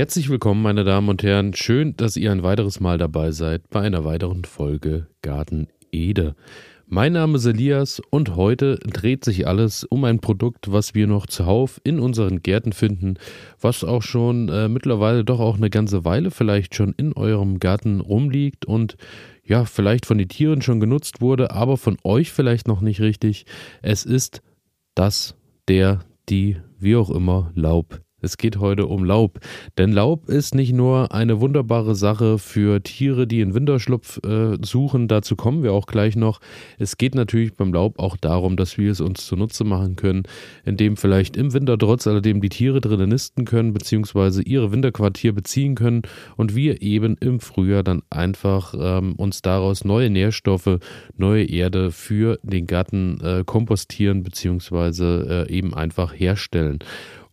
Herzlich willkommen, meine Damen und Herren. Schön, dass ihr ein weiteres Mal dabei seid bei einer weiteren Folge Garten Ede. Mein Name ist Elias und heute dreht sich alles um ein Produkt, was wir noch zuhauf in unseren Gärten finden, was auch schon äh, mittlerweile doch auch eine ganze Weile vielleicht schon in eurem Garten rumliegt und ja, vielleicht von den Tieren schon genutzt wurde, aber von euch vielleicht noch nicht richtig. Es ist das, der, die, wie auch immer, Laub. Es geht heute um Laub. Denn Laub ist nicht nur eine wunderbare Sache für Tiere, die einen Winterschlupf äh, suchen. Dazu kommen wir auch gleich noch. Es geht natürlich beim Laub auch darum, dass wir es uns zunutze machen können, indem vielleicht im Winter trotz alledem die Tiere drinnen nisten können, beziehungsweise ihre Winterquartier beziehen können und wir eben im Frühjahr dann einfach ähm, uns daraus neue Nährstoffe, neue Erde für den Garten äh, kompostieren, beziehungsweise äh, eben einfach herstellen.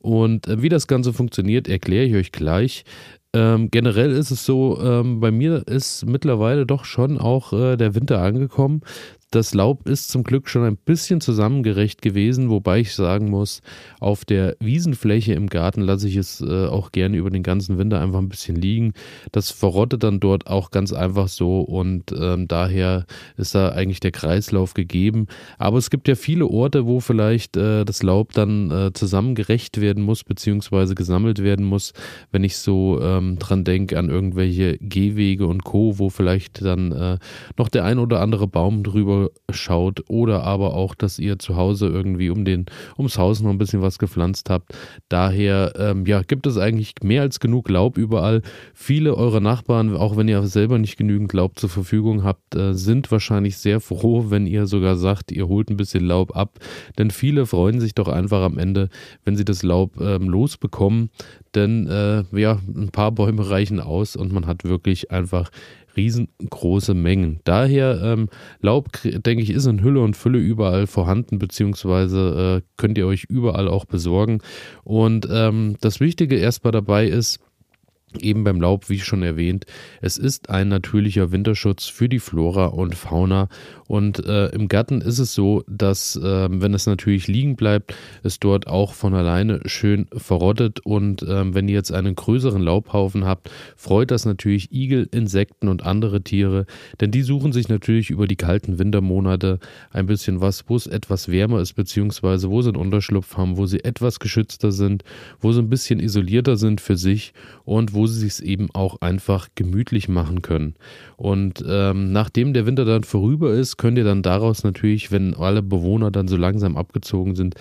Und äh, wie das Ganze funktioniert, erkläre ich euch gleich. Ähm, generell ist es so, ähm, bei mir ist mittlerweile doch schon auch äh, der Winter angekommen. Das Laub ist zum Glück schon ein bisschen zusammengerecht gewesen, wobei ich sagen muss, auf der Wiesenfläche im Garten lasse ich es äh, auch gerne über den ganzen Winter einfach ein bisschen liegen. Das verrottet dann dort auch ganz einfach so und ähm, daher ist da eigentlich der Kreislauf gegeben. Aber es gibt ja viele Orte, wo vielleicht äh, das Laub dann äh, zusammengerecht werden muss, beziehungsweise gesammelt werden muss, wenn ich so ähm, dran denke an irgendwelche Gehwege und Co., wo vielleicht dann äh, noch der ein oder andere Baum drüber schaut oder aber auch, dass ihr zu Hause irgendwie um den, ums Haus noch ein bisschen was gepflanzt habt. Daher ähm, ja, gibt es eigentlich mehr als genug Laub überall. Viele eurer Nachbarn, auch wenn ihr selber nicht genügend Laub zur Verfügung habt, äh, sind wahrscheinlich sehr froh, wenn ihr sogar sagt, ihr holt ein bisschen Laub ab. Denn viele freuen sich doch einfach am Ende, wenn sie das Laub ähm, losbekommen. Denn äh, ja, ein paar Bäume reichen aus und man hat wirklich einfach riesengroße Mengen. Daher ähm, Laub, denke ich, ist in Hülle und Fülle überall vorhanden, beziehungsweise äh, könnt ihr euch überall auch besorgen. Und ähm, das Wichtige erstmal dabei ist, Eben beim Laub, wie schon erwähnt, es ist ein natürlicher Winterschutz für die Flora und Fauna. Und äh, im Garten ist es so, dass, äh, wenn es natürlich liegen bleibt, es dort auch von alleine schön verrottet. Und äh, wenn ihr jetzt einen größeren Laubhaufen habt, freut das natürlich Igel, Insekten und andere Tiere, denn die suchen sich natürlich über die kalten Wintermonate ein bisschen was, wo es etwas wärmer ist, beziehungsweise wo sie einen Unterschlupf haben, wo sie etwas geschützter sind, wo sie ein bisschen isolierter sind für sich und wo sie sich eben auch einfach gemütlich machen können. Und ähm, nachdem der Winter dann vorüber ist, könnt ihr dann daraus natürlich, wenn alle Bewohner dann so langsam abgezogen sind,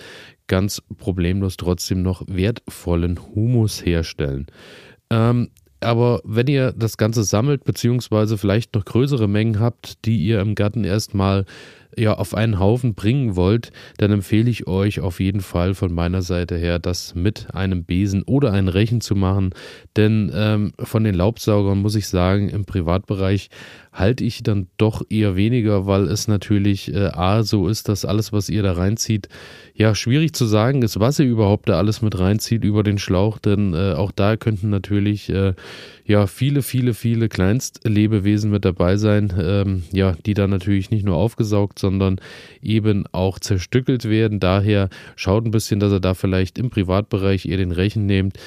ganz problemlos trotzdem noch wertvollen Humus herstellen. Ähm, aber wenn ihr das Ganze sammelt, beziehungsweise vielleicht noch größere Mengen habt, die ihr im Garten erstmal ja, auf einen Haufen bringen wollt, dann empfehle ich euch auf jeden Fall von meiner Seite her, das mit einem Besen oder einem Rechen zu machen. Denn ähm, von den Laubsaugern muss ich sagen, im Privatbereich halte ich dann doch eher weniger, weil es natürlich äh, A, so ist, dass alles, was ihr da reinzieht, ja, schwierig zu sagen ist, was ihr überhaupt da alles mit reinzieht über den Schlauch, denn äh, auch da könnten natürlich äh, ja viele, viele, viele Kleinstlebewesen mit dabei sein, ähm, ja, die dann natürlich nicht nur aufgesaugt, sondern eben auch zerstückelt werden. Daher schaut ein bisschen, dass ihr da vielleicht im Privatbereich eher den Rechen nehmt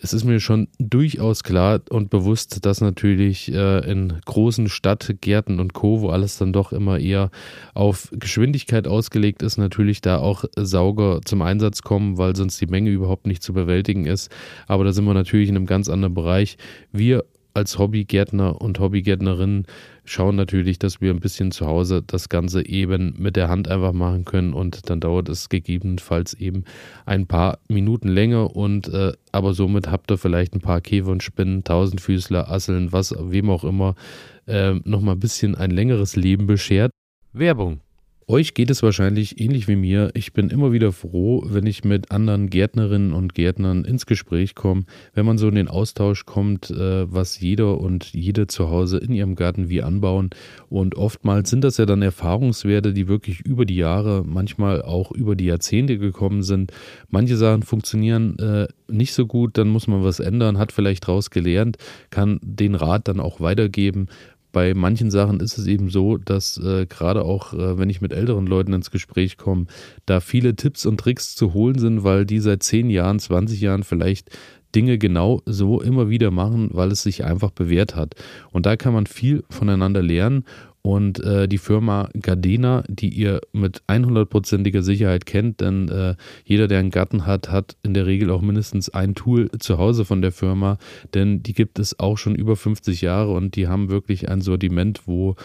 es ist mir schon durchaus klar und bewusst, dass natürlich äh, in großen Stadtgärten und Co., wo alles dann doch immer eher auf Geschwindigkeit ausgelegt ist, natürlich da auch Sauger zum Einsatz kommen, weil sonst die Menge überhaupt nicht zu bewältigen ist. Aber da sind wir natürlich in einem ganz anderen Bereich. Wir als Hobbygärtner und Hobbygärtnerinnen schauen natürlich, dass wir ein bisschen zu Hause das Ganze eben mit der Hand einfach machen können und dann dauert es gegebenenfalls eben ein paar Minuten länger und äh, aber somit habt ihr vielleicht ein paar Käfer und Spinnen, Tausendfüßler, Asseln, was, wem auch immer, äh, nochmal ein bisschen ein längeres Leben beschert. Werbung. Euch geht es wahrscheinlich ähnlich wie mir. Ich bin immer wieder froh, wenn ich mit anderen Gärtnerinnen und Gärtnern ins Gespräch komme, wenn man so in den Austausch kommt, äh, was jeder und jede zu Hause in ihrem Garten wie anbauen. Und oftmals sind das ja dann Erfahrungswerte, die wirklich über die Jahre, manchmal auch über die Jahrzehnte gekommen sind. Manche Sachen funktionieren äh, nicht so gut, dann muss man was ändern, hat vielleicht daraus gelernt, kann den Rat dann auch weitergeben bei manchen Sachen ist es eben so, dass äh, gerade auch, äh, wenn ich mit älteren Leuten ins Gespräch komme, da viele Tipps und Tricks zu holen sind, weil die seit 10 Jahren, 20 Jahren vielleicht Dinge genau so immer wieder machen, weil es sich einfach bewährt hat. Und da kann man viel voneinander lernen und äh, die Firma Gardena, die ihr mit 100%iger Sicherheit kennt, denn äh, jeder, der einen Garten hat, hat in der Regel auch mindestens ein Tool zu Hause von der Firma, denn die gibt es auch schon über 50 Jahre und die haben wirklich ein Sortiment, wo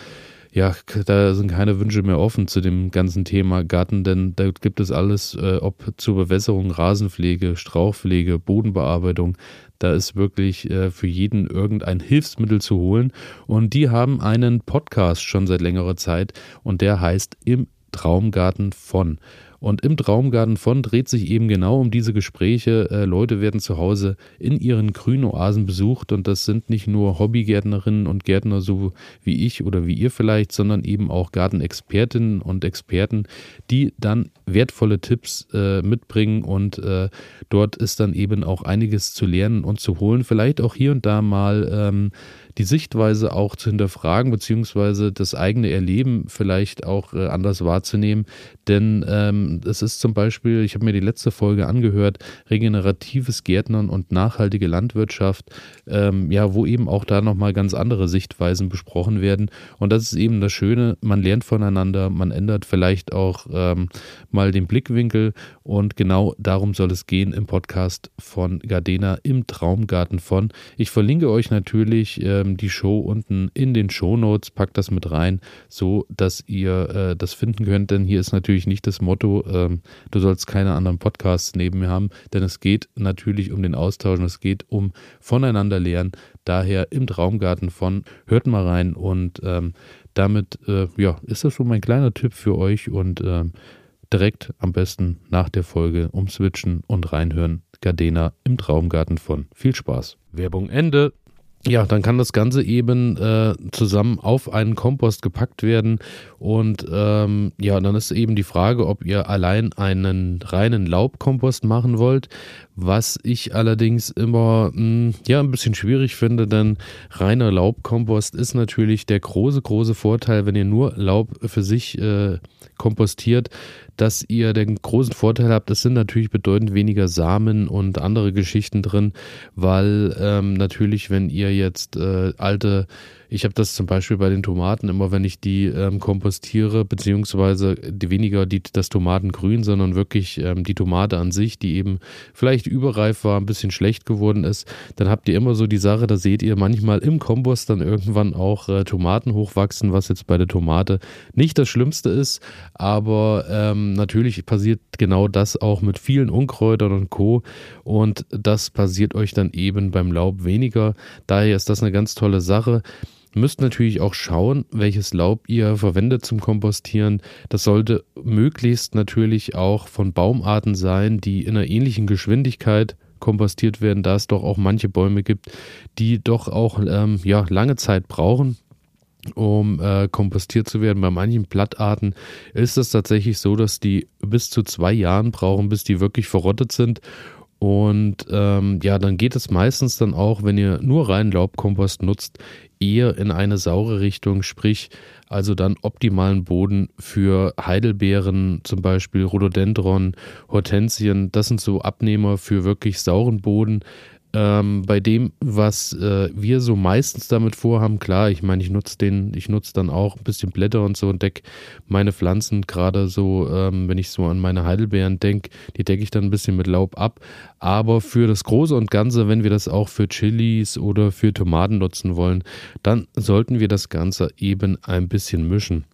ja, da sind keine Wünsche mehr offen zu dem ganzen Thema Garten, denn da gibt es alles, äh, ob zur Bewässerung, Rasenpflege, Strauchpflege, Bodenbearbeitung. Da ist wirklich äh, für jeden irgendein Hilfsmittel zu holen. Und die haben einen Podcast schon seit längerer Zeit und der heißt Im Traumgarten von. Und im Traumgarten von dreht sich eben genau um diese Gespräche. Äh, Leute werden zu Hause in ihren grünen Oasen besucht und das sind nicht nur Hobbygärtnerinnen und Gärtner so wie ich oder wie ihr vielleicht, sondern eben auch Gartenexpertinnen und Experten, die dann wertvolle Tipps äh, mitbringen und äh, dort ist dann eben auch einiges zu lernen und zu holen. Vielleicht auch hier und da mal ähm, die Sichtweise auch zu hinterfragen, beziehungsweise das eigene Erleben vielleicht auch äh, anders wahrzunehmen. Denn ähm, es ist zum Beispiel, ich habe mir die letzte Folge angehört, regeneratives Gärtnern und nachhaltige Landwirtschaft, ähm, ja, wo eben auch da nochmal ganz andere Sichtweisen besprochen werden. Und das ist eben das Schöne, man lernt voneinander, man ändert vielleicht auch ähm, mal den Blickwinkel und genau darum soll es gehen im Podcast von Gardena im Traumgarten von. Ich verlinke euch natürlich ähm, die Show unten in den Show Notes, packt das mit rein, so dass ihr äh, das finden könnt, denn hier ist natürlich nicht das Motto, ähm, du sollst keine anderen Podcasts neben mir haben, denn es geht natürlich um den Austausch und es geht um voneinander lernen. Daher im Traumgarten von, hört mal rein und ähm, damit äh, ja, ist das so mein kleiner Tipp für euch und ähm, direkt am besten nach der Folge umswitchen und reinhören. Gardena im Traumgarten von. Viel Spaß. Werbung Ende. Ja, dann kann das Ganze eben äh, zusammen auf einen Kompost gepackt werden. Und ähm, ja, dann ist eben die Frage, ob ihr allein einen reinen Laubkompost machen wollt, was ich allerdings immer mh, hm, ja ein bisschen schwierig finde, denn reiner Laubkompost ist natürlich der große, große Vorteil, wenn ihr nur Laub für sich äh, kompostiert, dass ihr den großen Vorteil habt, es sind natürlich bedeutend weniger Samen und andere Geschichten drin, weil ähm, natürlich, wenn ihr jetzt äh, alte ich habe das zum Beispiel bei den Tomaten immer, wenn ich die ähm, kompostiere, beziehungsweise die weniger die, das Tomatengrün, sondern wirklich ähm, die Tomate an sich, die eben vielleicht überreif war, ein bisschen schlecht geworden ist, dann habt ihr immer so die Sache, da seht ihr manchmal im Kompost dann irgendwann auch äh, Tomaten hochwachsen, was jetzt bei der Tomate nicht das Schlimmste ist, aber ähm, natürlich passiert genau das auch mit vielen Unkräutern und Co. Und das passiert euch dann eben beim Laub weniger. Daher ist das eine ganz tolle Sache müsst natürlich auch schauen, welches Laub ihr verwendet zum Kompostieren. Das sollte möglichst natürlich auch von Baumarten sein, die in einer ähnlichen Geschwindigkeit kompostiert werden, da es doch auch manche Bäume gibt, die doch auch ähm, ja, lange Zeit brauchen, um äh, kompostiert zu werden. Bei manchen Blattarten ist es tatsächlich so, dass die bis zu zwei Jahren brauchen, bis die wirklich verrottet sind. Und ähm, ja, dann geht es meistens dann auch, wenn ihr nur rein Laubkompost nutzt, eher in eine saure Richtung, sprich also dann optimalen Boden für Heidelbeeren, zum Beispiel Rhododendron, Hortensien. Das sind so Abnehmer für wirklich sauren Boden ähm, bei dem, was äh, wir so meistens damit vorhaben, klar, ich meine, ich nutze den, ich nutze dann auch ein bisschen Blätter und so und decke meine Pflanzen gerade so, ähm, wenn ich so an meine Heidelbeeren denke, die decke ich dann ein bisschen mit Laub ab. Aber für das Große und Ganze, wenn wir das auch für Chilis oder für Tomaten nutzen wollen, dann sollten wir das Ganze eben ein bisschen mischen.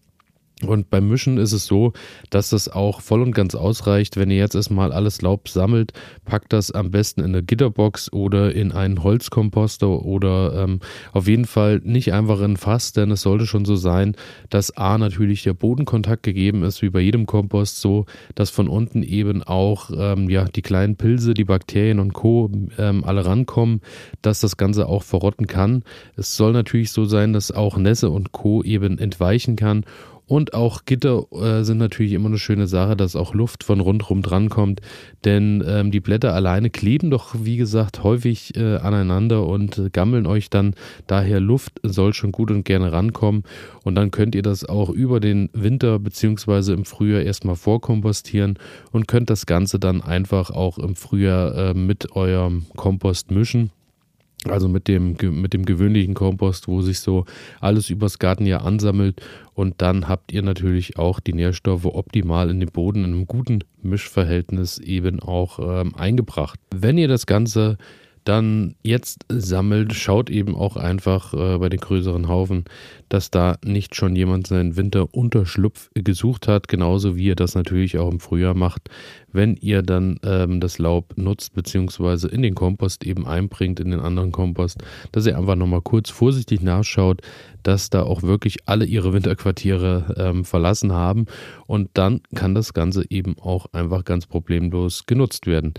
Und beim Mischen ist es so, dass das auch voll und ganz ausreicht. Wenn ihr jetzt erstmal alles Laub sammelt, packt das am besten in eine Gitterbox oder in einen Holzkomposter oder ähm, auf jeden Fall nicht einfach in ein Fass, denn es sollte schon so sein, dass A natürlich der Bodenkontakt gegeben ist, wie bei jedem Kompost, so dass von unten eben auch ähm, ja, die kleinen Pilze, die Bakterien und Co. Ähm, alle rankommen, dass das Ganze auch verrotten kann. Es soll natürlich so sein, dass auch Nässe und Co. eben entweichen kann Und auch Gitter äh, sind natürlich immer eine schöne Sache, dass auch Luft von rundherum drankommt. Denn ähm, die Blätter alleine kleben doch, wie gesagt, häufig äh, aneinander und gammeln euch dann. Daher Luft soll schon gut und gerne rankommen. Und dann könnt ihr das auch über den Winter bzw. im Frühjahr erstmal vorkompostieren und könnt das Ganze dann einfach auch im Frühjahr äh, mit eurem Kompost mischen. Also mit dem, mit dem gewöhnlichen Kompost, wo sich so alles übers Gartenjahr ansammelt. Und dann habt ihr natürlich auch die Nährstoffe optimal in den Boden in einem guten Mischverhältnis eben auch ähm, eingebracht. Wenn ihr das Ganze dann jetzt sammelt, schaut eben auch einfach äh, bei den größeren Haufen, dass da nicht schon jemand seinen Winterunterschlupf gesucht hat, genauso wie ihr das natürlich auch im Frühjahr macht, wenn ihr dann ähm, das Laub nutzt, beziehungsweise in den Kompost eben einbringt, in den anderen Kompost, dass ihr einfach nochmal kurz vorsichtig nachschaut, dass da auch wirklich alle ihre Winterquartiere ähm, verlassen haben und dann kann das Ganze eben auch einfach ganz problemlos genutzt werden.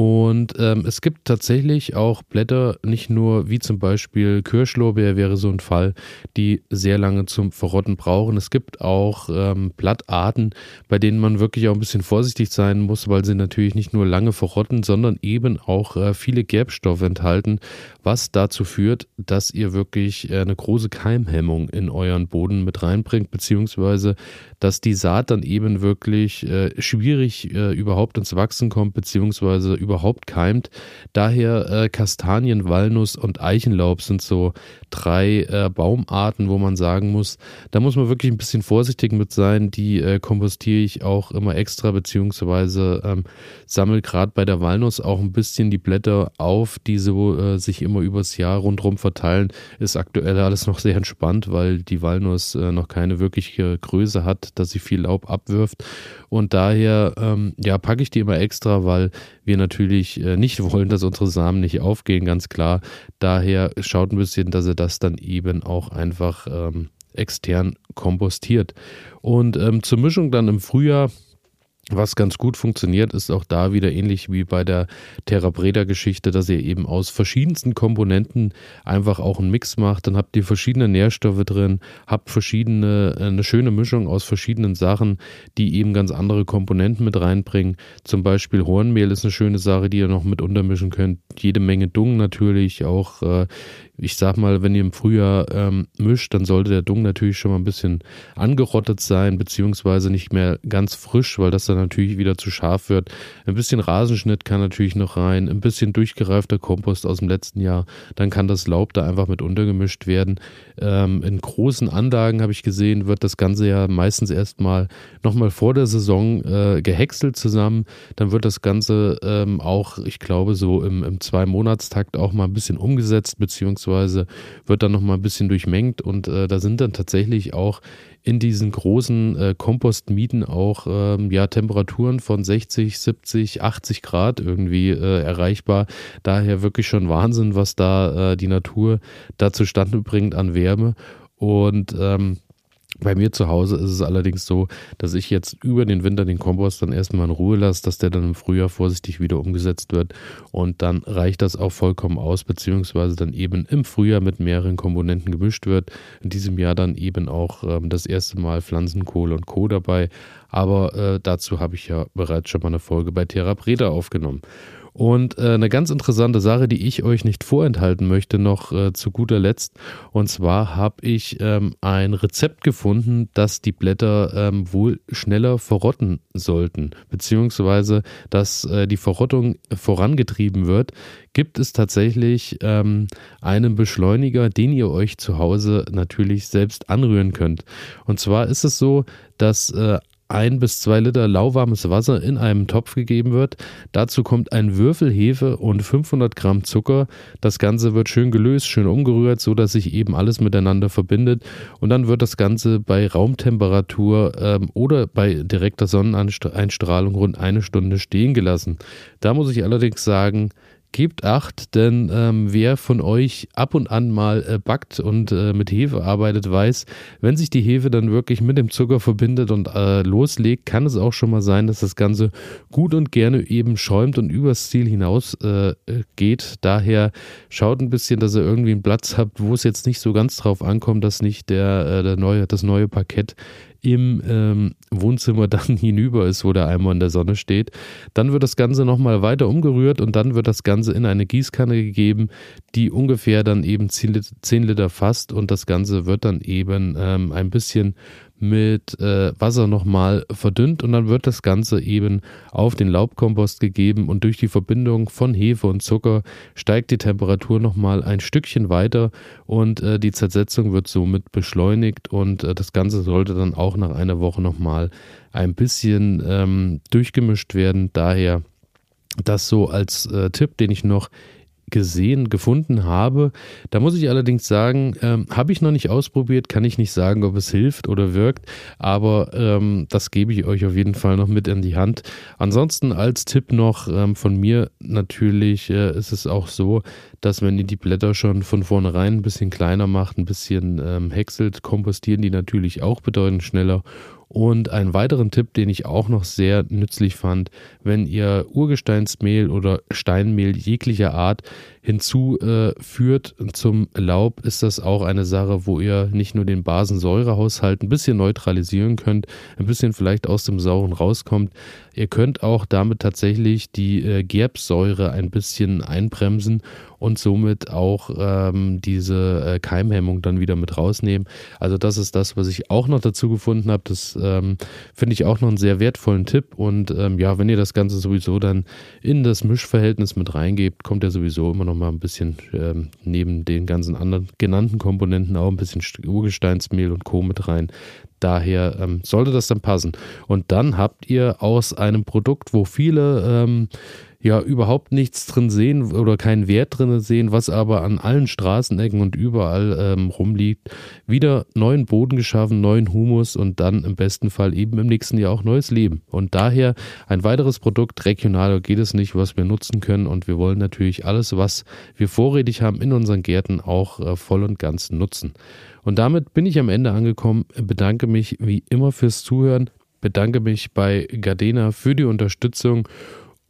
Und ähm, es gibt tatsächlich auch Blätter, nicht nur wie zum Beispiel Kirschlorbeer wäre so ein Fall, die sehr lange zum Verrotten brauchen. Es gibt auch ähm, Blattarten, bei denen man wirklich auch ein bisschen vorsichtig sein muss, weil sie natürlich nicht nur lange verrotten, sondern eben auch äh, viele Gerbstoffe enthalten, was dazu führt, dass ihr wirklich äh, eine große Keimhemmung in euren Boden mit reinbringt, beziehungsweise dass die Saat dann eben wirklich äh, schwierig äh, überhaupt ins Wachsen kommt, beziehungsweise überhaupt keimt. Daher äh, Kastanien, Walnuss und Eichenlaub sind so drei äh, Baumarten, wo man sagen muss, da muss man wirklich ein bisschen vorsichtig mit sein. Die äh, kompostiere ich auch immer extra, beziehungsweise ähm, sammle gerade bei der Walnuss auch ein bisschen die Blätter auf, die so äh, sich immer übers Jahr rundherum verteilen. Ist aktuell alles noch sehr entspannt, weil die Walnuss äh, noch keine wirkliche Größe hat, dass sie viel Laub abwirft. Und daher ähm, ja, packe ich die immer extra, weil wir natürlich äh, nicht wollen, dass unsere Samen nicht aufgehen, ganz klar. Daher schaut ein bisschen, dass ihr das dann eben auch einfach ähm, extern kompostiert. Und ähm, zur Mischung dann im Frühjahr was ganz gut funktioniert, ist auch da wieder ähnlich wie bei der Terra Breda Geschichte, dass ihr eben aus verschiedensten Komponenten einfach auch einen Mix macht. Dann habt ihr verschiedene Nährstoffe drin, habt verschiedene, eine schöne Mischung aus verschiedenen Sachen, die eben ganz andere Komponenten mit reinbringen. Zum Beispiel Hornmehl ist eine schöne Sache, die ihr noch mit untermischen könnt. Jede Menge Dung natürlich, auch äh, ich sag mal, wenn ihr im Frühjahr ähm, mischt, dann sollte der Dung natürlich schon mal ein bisschen angerottet sein, beziehungsweise nicht mehr ganz frisch, weil das dann natürlich wieder zu scharf wird. Ein bisschen Rasenschnitt kann natürlich noch rein, ein bisschen durchgereifter Kompost aus dem letzten Jahr, dann kann das Laub da einfach mit untergemischt werden. Ähm, in großen Anlagen habe ich gesehen, wird das Ganze ja meistens erstmal nochmal vor der Saison äh, gehäckselt zusammen. Dann wird das Ganze ähm, auch, ich glaube, so im, im Zwei-Monatstakt auch mal ein bisschen umgesetzt, beziehungsweise wird dann nochmal ein bisschen durchmengt und äh, da sind dann tatsächlich auch in diesen großen äh, Kompostmieten auch ähm, ja, Temperaturen von 60, 70, 80 Grad irgendwie äh, erreichbar. Daher wirklich schon Wahnsinn, was da äh, die Natur da zustande bringt an Wärme. Und ähm, bei mir zu Hause ist es allerdings so, dass ich jetzt über den Winter den Kompost dann erstmal in Ruhe lasse, dass der dann im Frühjahr vorsichtig wieder umgesetzt wird und dann reicht das auch vollkommen aus, beziehungsweise dann eben im Frühjahr mit mehreren Komponenten gemischt wird. In diesem Jahr dann eben auch ähm, das erste Mal Pflanzenkohle und Co. dabei, aber äh, dazu habe ich ja bereits schon mal eine Folge bei Terra Preda aufgenommen. Und äh, eine ganz interessante Sache, die ich euch nicht vorenthalten möchte, noch äh, zu guter Letzt. Und zwar habe ich ähm, ein Rezept gefunden, dass die Blätter ähm, wohl schneller verrotten sollten, beziehungsweise dass äh, die Verrottung vorangetrieben wird. Gibt es tatsächlich ähm, einen Beschleuniger, den ihr euch zu Hause natürlich selbst anrühren könnt. Und zwar ist es so, dass äh, ein bis zwei Liter lauwarmes Wasser in einem Topf gegeben wird. Dazu kommt ein Würfel Hefe und 500 Gramm Zucker. Das Ganze wird schön gelöst, schön umgerührt, so dass sich eben alles miteinander verbindet. Und dann wird das Ganze bei Raumtemperatur ähm, oder bei direkter Sonneneinstrahlung rund eine Stunde stehen gelassen. Da muss ich allerdings sagen, Gebt acht, denn ähm, wer von euch ab und an mal äh, backt und äh, mit Hefe arbeitet, weiß, wenn sich die Hefe dann wirklich mit dem Zucker verbindet und äh, loslegt, kann es auch schon mal sein, dass das Ganze gut und gerne eben schäumt und übers Ziel hinaus äh, geht. Daher schaut ein bisschen, dass ihr irgendwie einen Platz habt, wo es jetzt nicht so ganz drauf ankommt, dass nicht der, äh, der neue, das neue Parkett im ähm, Wohnzimmer dann hinüber ist, wo der Eimer in der Sonne steht. Dann wird das Ganze nochmal weiter umgerührt und dann wird das Ganze in eine Gießkanne gegeben, die ungefähr dann eben 10 Liter fasst und das Ganze wird dann eben ähm, ein bisschen mit äh, Wasser nochmal verdünnt und dann wird das Ganze eben auf den Laubkompost gegeben und durch die Verbindung von Hefe und Zucker steigt die Temperatur nochmal ein Stückchen weiter und äh, die Zersetzung wird somit beschleunigt und äh, das Ganze sollte dann auch nach einer Woche nochmal ein bisschen ähm, durchgemischt werden. Daher das so als äh, Tipp, den ich noch gesehen, gefunden habe. Da muss ich allerdings sagen, ähm, habe ich noch nicht ausprobiert, kann ich nicht sagen, ob es hilft oder wirkt, aber ähm, das gebe ich euch auf jeden Fall noch mit in die Hand. Ansonsten als Tipp noch ähm, von mir natürlich äh, ist es auch so, dass wenn ihr die Blätter schon von vornherein ein bisschen kleiner macht, ein bisschen ähm, häckselt, kompostieren die natürlich auch bedeutend schneller und einen weiteren Tipp, den ich auch noch sehr nützlich fand, wenn ihr Urgesteinsmehl oder Steinmehl jeglicher Art hinzuführt zum Laub, ist das auch eine Sache, wo ihr nicht nur den Basensäurehaushalt ein bisschen neutralisieren könnt, ein bisschen vielleicht aus dem Sauren rauskommt. Ihr könnt auch damit tatsächlich die äh, Gerbsäure ein bisschen einbremsen und somit auch ähm, diese äh, Keimhemmung dann wieder mit rausnehmen. Also das ist das, was ich auch noch dazu gefunden habe. Das ähm, finde ich auch noch einen sehr wertvollen Tipp. Und ähm, ja, wenn ihr das Ganze sowieso dann in das Mischverhältnis mit reingebt, kommt ja sowieso immer noch mal ein bisschen ähm, neben den ganzen anderen genannten Komponenten auch ein bisschen Urgesteinsmehl und Co. mit rein. Daher ähm, sollte das dann passen. Und dann habt ihr aus einem Produkt, wo viele ähm, ja überhaupt nichts drin sehen oder keinen Wert drin sehen, was aber an allen Straßenecken und überall ähm, rumliegt, wieder neuen Boden geschaffen, neuen Humus und dann im besten Fall eben im nächsten Jahr auch neues Leben. Und daher ein weiteres Produkt, regionaler geht es nicht, was wir nutzen können. Und wir wollen natürlich alles, was wir vorrätig haben in unseren Gärten auch äh, voll und ganz nutzen. Und damit bin ich am Ende angekommen, bedanke mich wie immer fürs Zuhören, bedanke mich bei Gardena für die Unterstützung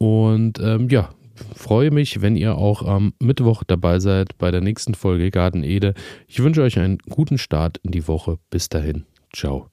und ähm, ja, freue mich, wenn ihr auch am Mittwoch dabei seid bei der nächsten Folge Garten Ede. Ich wünsche euch einen guten Start in die Woche. Bis dahin. Ciao.